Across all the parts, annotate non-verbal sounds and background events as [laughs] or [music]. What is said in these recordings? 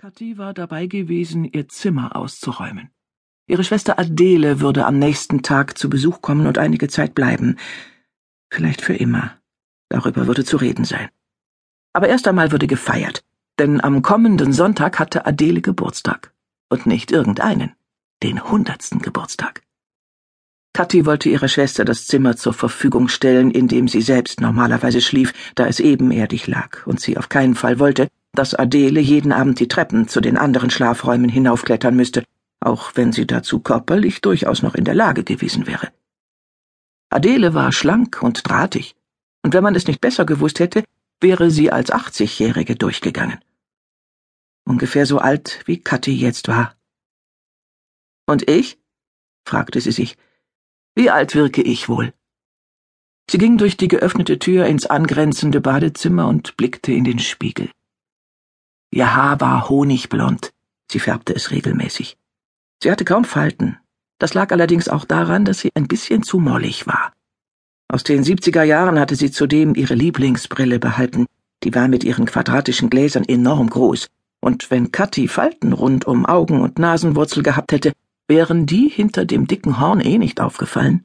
Kathi war dabei gewesen, ihr Zimmer auszuräumen. Ihre Schwester Adele würde am nächsten Tag zu Besuch kommen und einige Zeit bleiben. Vielleicht für immer. Darüber würde zu reden sein. Aber erst einmal würde gefeiert, denn am kommenden Sonntag hatte Adele Geburtstag. Und nicht irgendeinen, den hundertsten Geburtstag. Kathi wollte ihrer Schwester das Zimmer zur Verfügung stellen, in dem sie selbst normalerweise schlief, da es ebenerdig lag, und sie auf keinen Fall wollte, dass Adele jeden Abend die Treppen zu den anderen Schlafräumen hinaufklettern müsste, auch wenn sie dazu körperlich durchaus noch in der Lage gewesen wäre. Adele war schlank und drahtig, und wenn man es nicht besser gewusst hätte, wäre sie als Achtzigjährige durchgegangen. Ungefähr so alt, wie Kathi jetzt war. Und ich? fragte sie sich. Wie alt wirke ich wohl? Sie ging durch die geöffnete Tür ins angrenzende Badezimmer und blickte in den Spiegel. Ihr Haar war honigblond, sie färbte es regelmäßig. Sie hatte kaum Falten. Das lag allerdings auch daran, dass sie ein bisschen zu mollig war. Aus den siebziger Jahren hatte sie zudem ihre Lieblingsbrille behalten, die war mit ihren quadratischen Gläsern enorm groß, und wenn Kathi Falten rund um Augen und Nasenwurzel gehabt hätte, wären die hinter dem dicken Horn eh nicht aufgefallen.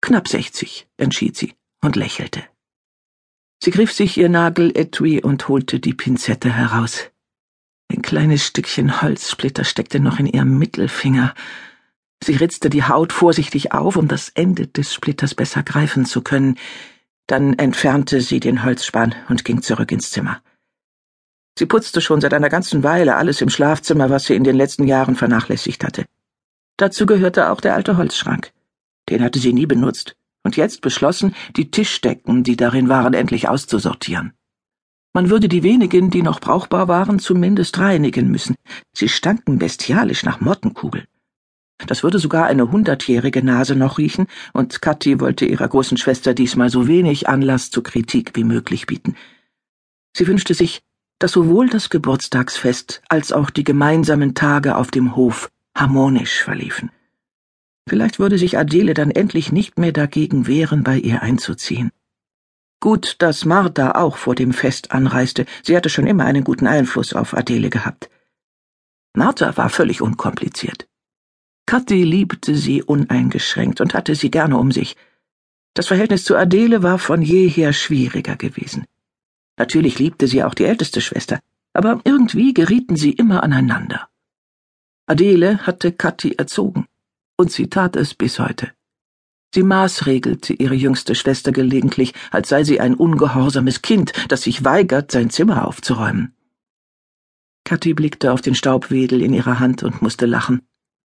Knapp sechzig, entschied sie und lächelte. Sie griff sich ihr Nageletui und holte die Pinzette heraus. Ein kleines Stückchen Holzsplitter steckte noch in ihrem Mittelfinger. Sie ritzte die Haut vorsichtig auf, um das Ende des Splitters besser greifen zu können. Dann entfernte sie den Holzspann und ging zurück ins Zimmer. Sie putzte schon seit einer ganzen Weile alles im Schlafzimmer, was sie in den letzten Jahren vernachlässigt hatte. Dazu gehörte auch der alte Holzschrank. Den hatte sie nie benutzt und jetzt beschlossen, die Tischdecken, die darin waren, endlich auszusortieren. Man würde die wenigen, die noch brauchbar waren, zumindest reinigen müssen. Sie stanken bestialisch nach Mottenkugel. Das würde sogar eine hundertjährige Nase noch riechen, und Kathi wollte ihrer großen Schwester diesmal so wenig Anlass zur Kritik wie möglich bieten. Sie wünschte sich, dass sowohl das Geburtstagsfest als auch die gemeinsamen Tage auf dem Hof harmonisch verliefen. Vielleicht würde sich Adele dann endlich nicht mehr dagegen wehren, bei ihr einzuziehen. Gut, dass Martha auch vor dem Fest anreiste, sie hatte schon immer einen guten Einfluss auf Adele gehabt. Martha war völlig unkompliziert. Kathi liebte sie uneingeschränkt und hatte sie gerne um sich. Das Verhältnis zu Adele war von jeher schwieriger gewesen. Natürlich liebte sie auch die älteste Schwester, aber irgendwie gerieten sie immer aneinander. Adele hatte Kathi erzogen und sie tat es bis heute. Sie maßregelte ihre jüngste Schwester gelegentlich, als sei sie ein ungehorsames Kind, das sich weigert, sein Zimmer aufzuräumen. Kathi blickte auf den Staubwedel in ihrer Hand und musste lachen.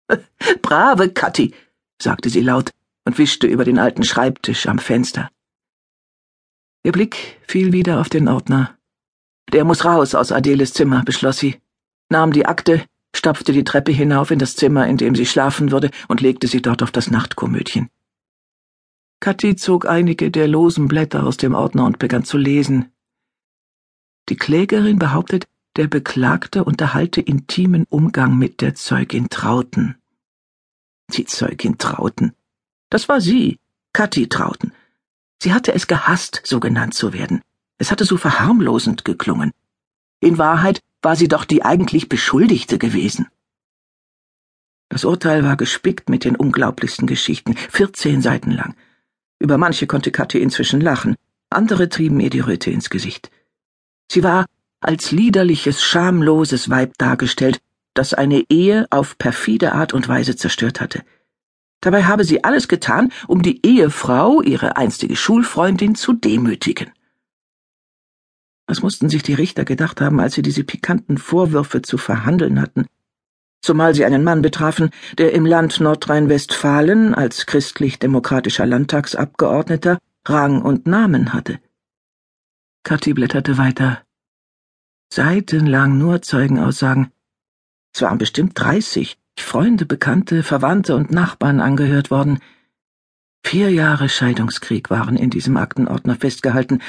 [laughs] Brave Kathi, sagte sie laut und wischte über den alten Schreibtisch am Fenster. Ihr Blick fiel wieder auf den Ordner. Der muss raus aus Adeles Zimmer, beschloss sie, nahm die Akte, stapfte die Treppe hinauf in das Zimmer, in dem sie schlafen würde, und legte sie dort auf das Nachtkomödchen. Kathi zog einige der losen Blätter aus dem Ordner und begann zu lesen. Die Klägerin behauptet, der Beklagte unterhalte intimen Umgang mit der Zeugin Trauten. Die Zeugin Trauten. Das war sie, Kathi Trauten. Sie hatte es gehasst, so genannt zu werden. Es hatte so verharmlosend geklungen. In Wahrheit war sie doch die eigentlich Beschuldigte gewesen. Das Urteil war gespickt mit den unglaublichsten Geschichten, vierzehn Seiten lang. Über manche konnte Kathi inzwischen lachen, andere trieben ihr die Röte ins Gesicht. Sie war als liederliches, schamloses Weib dargestellt, das eine Ehe auf perfide Art und Weise zerstört hatte. Dabei habe sie alles getan, um die Ehefrau, ihre einstige Schulfreundin, zu demütigen. Was mussten sich die Richter gedacht haben, als sie diese pikanten Vorwürfe zu verhandeln hatten? Zumal sie einen Mann betrafen, der im Land Nordrhein-Westfalen als christlich-demokratischer Landtagsabgeordneter Rang und Namen hatte. Kathi blätterte weiter. Seitenlang nur Zeugenaussagen. Es waren bestimmt dreißig, Freunde, Bekannte, Verwandte und Nachbarn angehört worden. Vier Jahre Scheidungskrieg waren in diesem Aktenordner festgehalten,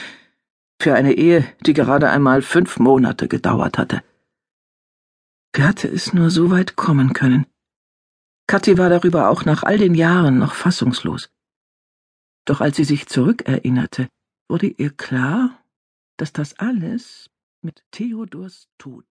für eine Ehe, die gerade einmal fünf Monate gedauert hatte. Wie hatte es nur so weit kommen können? Kathi war darüber auch nach all den Jahren noch fassungslos. Doch als sie sich zurückerinnerte, wurde ihr klar, dass das alles mit Theodors Tod